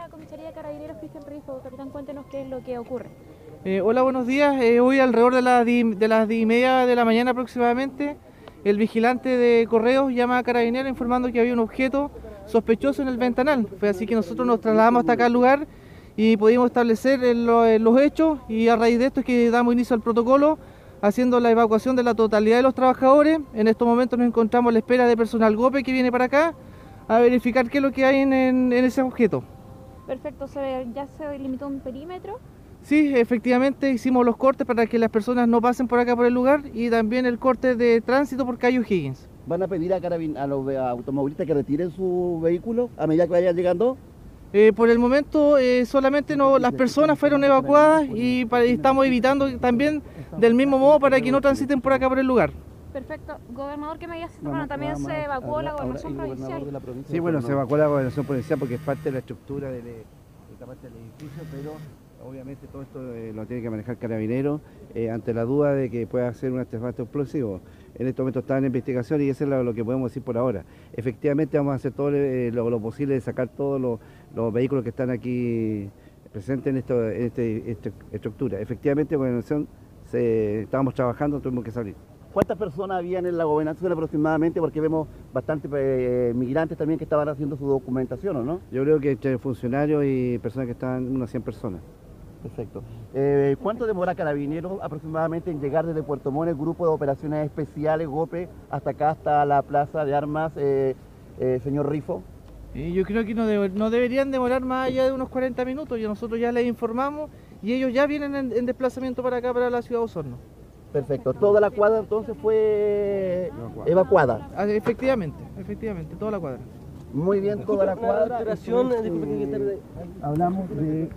la comisaría de carabineros Cristian Rifo. Capitán, cuéntenos qué es lo que ocurre. Eh, hola, buenos días. Eh, hoy alrededor de las, di- de las media de la mañana aproximadamente, el vigilante de correos llama a carabineros informando que había un objeto sospechoso en el ventanal. Fue así que nosotros nos trasladamos hasta acá al lugar y pudimos establecer eh, los hechos y a raíz de esto es que damos inicio al protocolo haciendo la evacuación de la totalidad de los trabajadores. En estos momentos nos encontramos a la espera de personal GOPE que viene para acá a verificar qué es lo que hay en ese objeto. Perfecto, se, ya se limitó un perímetro. Sí, efectivamente hicimos los cortes para que las personas no pasen por acá por el lugar y también el corte de tránsito por calle O'Higgins. ¿Van a pedir a, carabin- a los automovilistas que retiren su vehículo a medida que vayan llegando? Eh, por el momento eh, solamente no, las personas fueron evacuadas y estamos evitando también del mismo modo para que no transiten por acá por el lugar. Perfecto. Gobernador, ¿qué medidas se tomaron? También se evacuó la gobernación provincial. Sí, bueno, se evacuó la gobernación provincial porque es parte de la estructura del, de esta parte del edificio, pero obviamente todo esto eh, lo tiene que manejar Carabineros eh, ante la duda de que pueda ser un artefacto explosivo. En este momento está en investigación y eso es lo, lo que podemos decir por ahora. Efectivamente vamos a hacer todo eh, lo, lo posible de sacar todos los, los vehículos que están aquí presentes en, esto, en este, esta estructura. Efectivamente, gobernación se, estábamos trabajando, tuvimos que salir. ¿Cuántas personas habían en la gobernación aproximadamente? Porque vemos bastantes eh, migrantes también que estaban haciendo su documentación, ¿o no? Yo creo que entre funcionarios y personas que estaban, unas 100 personas. Perfecto. Eh, ¿Cuánto demora Carabineros aproximadamente en llegar desde Puerto Montt, el grupo de operaciones especiales GOPE, hasta acá, hasta la plaza de armas, eh, eh, señor Rifo? Yo creo que no deberían demorar más allá de unos 40 minutos, y nosotros ya les informamos y ellos ya vienen en, en desplazamiento para acá, para la ciudad de Osorno. Perfecto. Toda la cuadra entonces fue evacuada. Ah, efectivamente, efectivamente, toda la cuadra. Muy bien, toda la cuadra. interve- Hablamos de